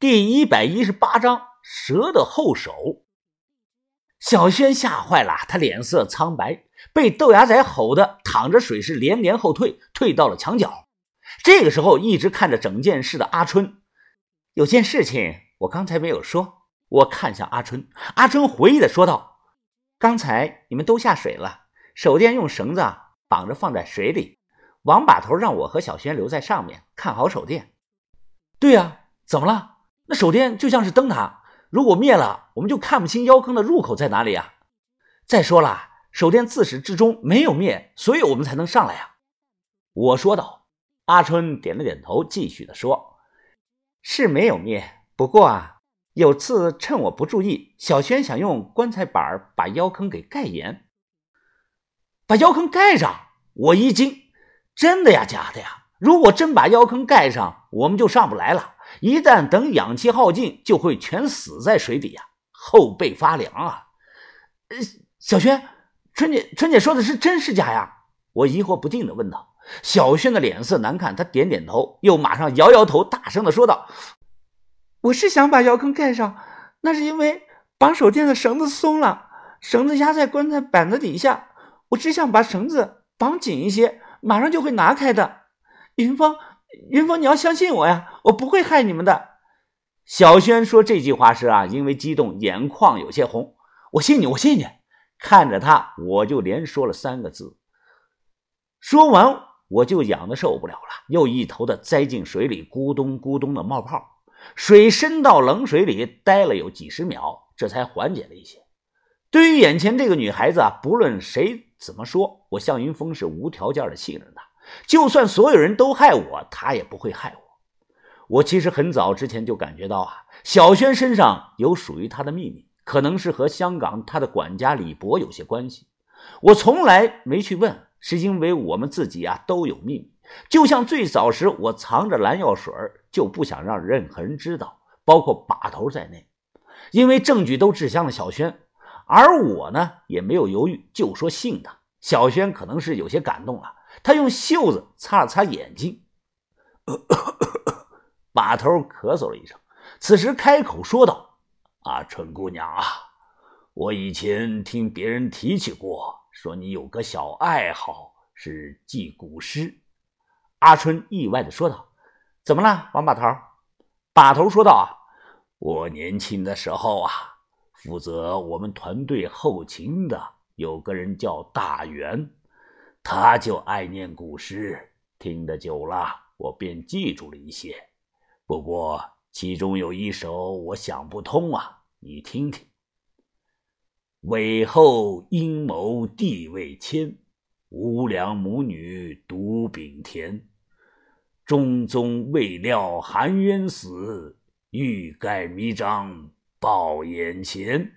第一百一十八章蛇的后手。小轩吓坏了，他脸色苍白，被豆芽仔吼得淌着水是连连后退，退到了墙角。这个时候，一直看着整件事的阿春，有件事情我刚才没有说。我看向阿春，阿春回忆的说道：“刚才你们都下水了，手电用绳子绑着放在水里，王把头让我和小轩留在上面看好手电。”对呀，怎么了？那手电就像是灯塔，如果灭了，我们就看不清妖坑的入口在哪里呀。再说了，手电自始至终没有灭，所以我们才能上来呀。我说道。阿春点了点头，继续的说：“是没有灭，不过啊，有次趁我不注意，小轩想用棺材板把妖坑给盖严，把妖坑盖上。我一惊，真的呀，假的呀？如果真把妖坑盖上，我们就上不来了。”一旦等氧气耗尽，就会全死在水底呀，后背发凉啊！呃，小轩，春姐，春姐说的是真是假呀？我疑惑不定的问道。小轩的脸色难看，他点点头，又马上摇摇头，大声的说道：“我是想把窑坑盖上，那是因为绑手电的绳子松了，绳子压在棺材板子底下，我只想把绳子绑紧一些，马上就会拿开的。云峰。”云峰，你要相信我呀，我不会害你们的。小轩说这句话时啊，因为激动，眼眶有些红。我信你，我信你。看着他，我就连说了三个字。说完，我就痒的受不了了，又一头的栽进水里，咕咚咕咚的冒泡。水深到冷水里待了有几十秒，这才缓解了一些。对于眼前这个女孩子啊，不论谁怎么说，我向云峰是无条件的信任的。就算所有人都害我，他也不会害我。我其实很早之前就感觉到啊，小轩身上有属于他的秘密，可能是和香港他的管家李博有些关系。我从来没去问，是因为我们自己啊都有秘密。就像最早时我藏着蓝药水，就不想让任何人知道，包括把头在内，因为证据都指向了小轩。而我呢，也没有犹豫，就说信他。小轩可能是有些感动了。他用袖子擦了擦眼睛，把头咳嗽了一声，此时开口说道：“阿春姑娘啊，我以前听别人提起过，说你有个小爱好是记古诗。”阿春意外的说道：“怎么了，王把头？”把头说道：“啊，我年轻的时候啊，负责我们团队后勤的有个人叫大元。”他就爱念古诗，听得久了，我便记住了一些。不过其中有一首我想不通啊，你听听：“韦后阴谋地位迁，无良母女独秉田。中宗未料含冤死，欲盖弥彰报眼前。”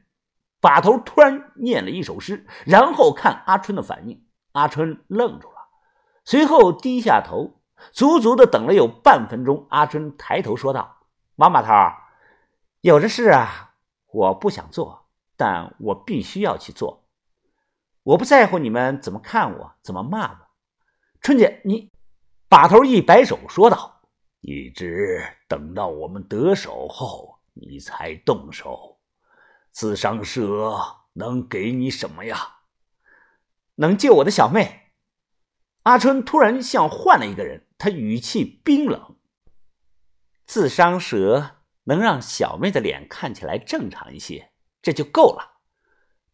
把头突然念了一首诗，然后看阿春的反应。阿春愣住了，随后低下头，足足的等了有半分钟。阿春抬头说道：“王把头，有的事啊，我不想做，但我必须要去做。我不在乎你们怎么看我，怎么骂我。春姐，你……”把头一摆手说道：“一直等到我们得手后，你才动手。自伤蛇能给你什么呀？”能救我的小妹，阿春突然像换了一个人，他语气冰冷。自伤蛇能让小妹的脸看起来正常一些，这就够了。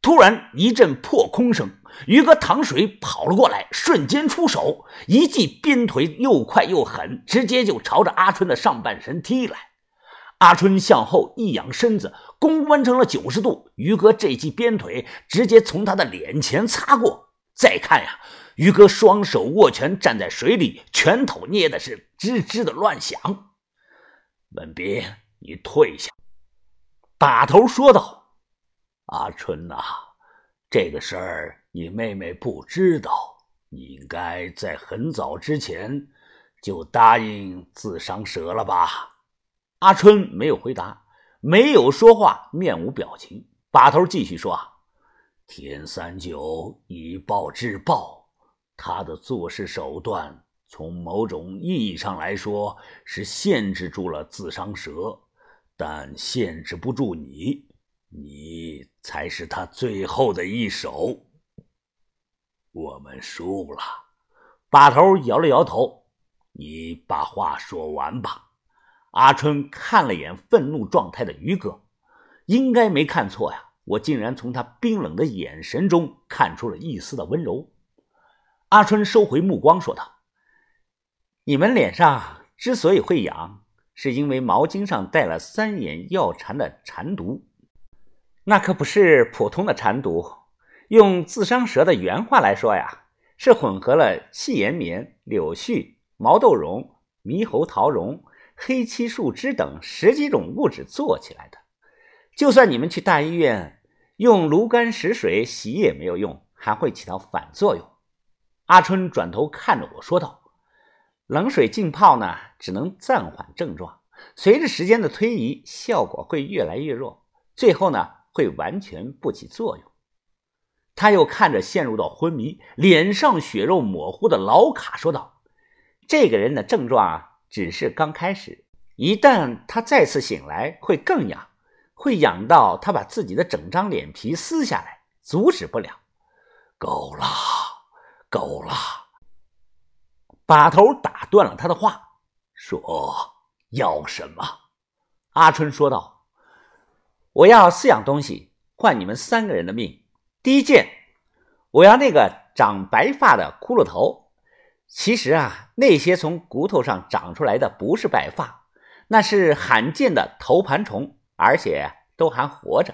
突然一阵破空声，于哥淌水跑了过来，瞬间出手一记鞭腿，又快又狠，直接就朝着阿春的上半身踢来。阿春向后一仰身子，弓弯成了九十度，于哥这记鞭腿直接从他的脸前擦过。再看呀，于哥双手握拳站在水里，拳头捏的是吱吱的乱响。文斌，你退下。把头说道：“阿春呐，这个事儿你妹妹不知道，你应该在很早之前就答应自伤蛇了吧？”阿春没有回答，没有说话，面无表情。把头继续说。啊田三九以暴制暴，他的做事手段从某种意义上来说是限制住了自伤蛇，但限制不住你，你才是他最后的一手。我们输了。把头摇了摇头。你把话说完吧。阿春看了眼愤怒状态的于哥，应该没看错呀。我竟然从他冰冷的眼神中看出了一丝的温柔。阿春收回目光，说道：“你们脸上之所以会痒，是因为毛巾上带了三眼药蝉的蝉毒。那可不是普通的蝉毒，用自伤蛇的原话来说呀，是混合了细岩棉、柳絮、毛豆蓉、猕猴桃蓉、黑漆树枝等十几种物质做起来的。就算你们去大医院。”用炉甘石水洗也没有用，还会起到反作用。阿春转头看着我说道：“冷水浸泡呢，只能暂缓症状，随着时间的推移，效果会越来越弱，最后呢，会完全不起作用。”他又看着陷入到昏迷、脸上血肉模糊的老卡说道：“这个人的症状啊只是刚开始，一旦他再次醒来，会更痒。”会痒到他把自己的整张脸皮撕下来，阻止不了。够了，够了！把头打断了他的话，说：“要什么？”阿春说道：“我要四样东西换你们三个人的命。第一件，我要那个长白发的骷髅头。其实啊，那些从骨头上长出来的不是白发，那是罕见的头盘虫。”而且都还活着。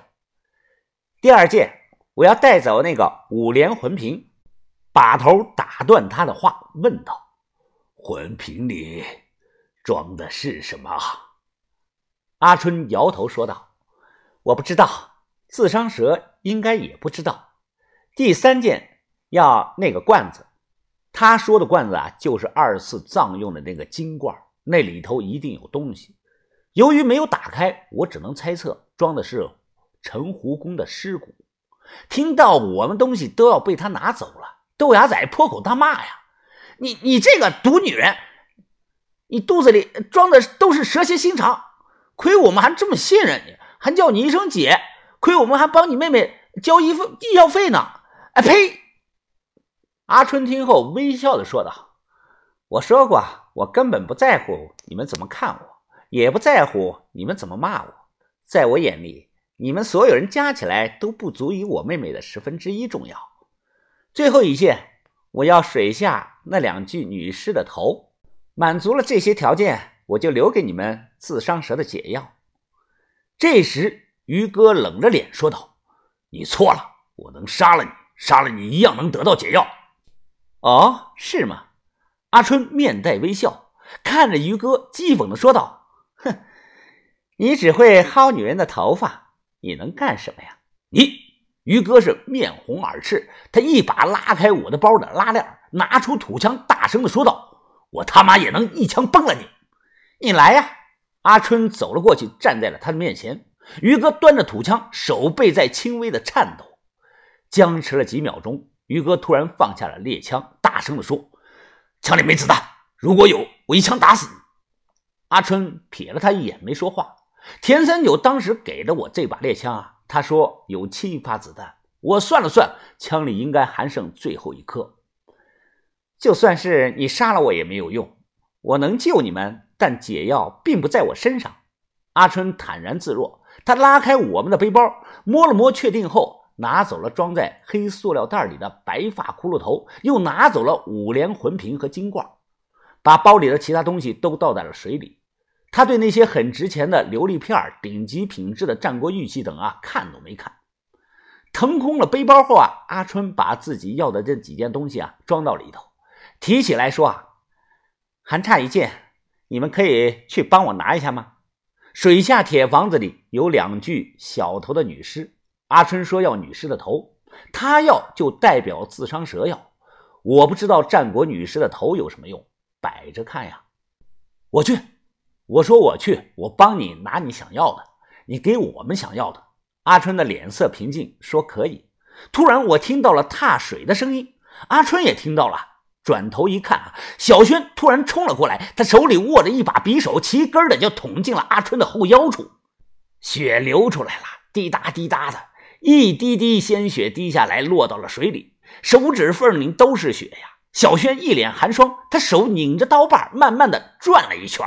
第二件，我要带走那个五连魂瓶。把头打断他的话，问道：“魂瓶里装的是什么？”阿春摇头说道：“我不知道，自伤蛇应该也不知道。”第三件，要那个罐子。他说的罐子啊，就是二次葬用的那个金罐，那里头一定有东西。由于没有打开，我只能猜测装的是陈胡公的尸骨。听到我们东西都要被他拿走了，豆芽仔破口大骂呀：“你你这个毒女人，你肚子里装的都是蛇蝎心肠！亏我们还这么信任你，还叫你一声姐！亏我们还帮你妹妹交医费医药费呢！哎呸！”阿春听后微笑的说道：“我说过，我根本不在乎你们怎么看我。”也不在乎你们怎么骂我，在我眼里，你们所有人加起来都不足以我妹妹的十分之一重要。最后一件，我要水下那两具女尸的头。满足了这些条件，我就留给你们自伤蛇的解药。这时，于哥冷着脸说道：“你错了，我能杀了你，杀了你一样能得到解药。”哦，是吗？阿春面带微笑，看着于哥，讥讽的说道。你只会薅女人的头发，你能干什么呀？你于哥是面红耳赤，他一把拉开我的包的拉链，拿出土枪，大声的说道：“我他妈也能一枪崩了你！你来呀！”阿春走了过去，站在了他的面前。于哥端着土枪，手背在轻微的颤抖，僵持了几秒钟。于哥突然放下了猎枪，大声的说：“枪里没子弹，如果有，我一枪打死你。”阿春瞥了他一眼，没说话。田三九当时给的我这把猎枪啊，他说有七发子弹。我算了算，枪里应该还剩最后一颗。就算是你杀了我也没有用，我能救你们，但解药并不在我身上。阿春坦然自若，他拉开我们的背包，摸了摸，确定后，拿走了装在黑塑料袋里的白发骷髅头，又拿走了五连魂瓶和金罐，把包里的其他东西都倒在了水里。他对那些很值钱的琉璃片、顶级品质的战国玉器等啊，看都没看。腾空了背包后啊，阿春把自己要的这几件东西啊装到里头，提起来说啊，还差一件，你们可以去帮我拿一下吗？水下铁房子里有两具小头的女尸，阿春说要女尸的头，他要就代表自伤蛇药。我不知道战国女尸的头有什么用，摆着看呀。我去。我说我去，我帮你拿你想要的，你给我们想要的。阿春的脸色平静，说可以。突然，我听到了踏水的声音，阿春也听到了。转头一看啊，小轩突然冲了过来，他手里握着一把匕首，齐根的就捅进了阿春的后腰处。血流出来了，滴答滴答的，一滴滴鲜血滴下来，落到了水里，手指缝里都是血呀。小轩一脸寒霜，他手拧着刀把，慢慢的转了一圈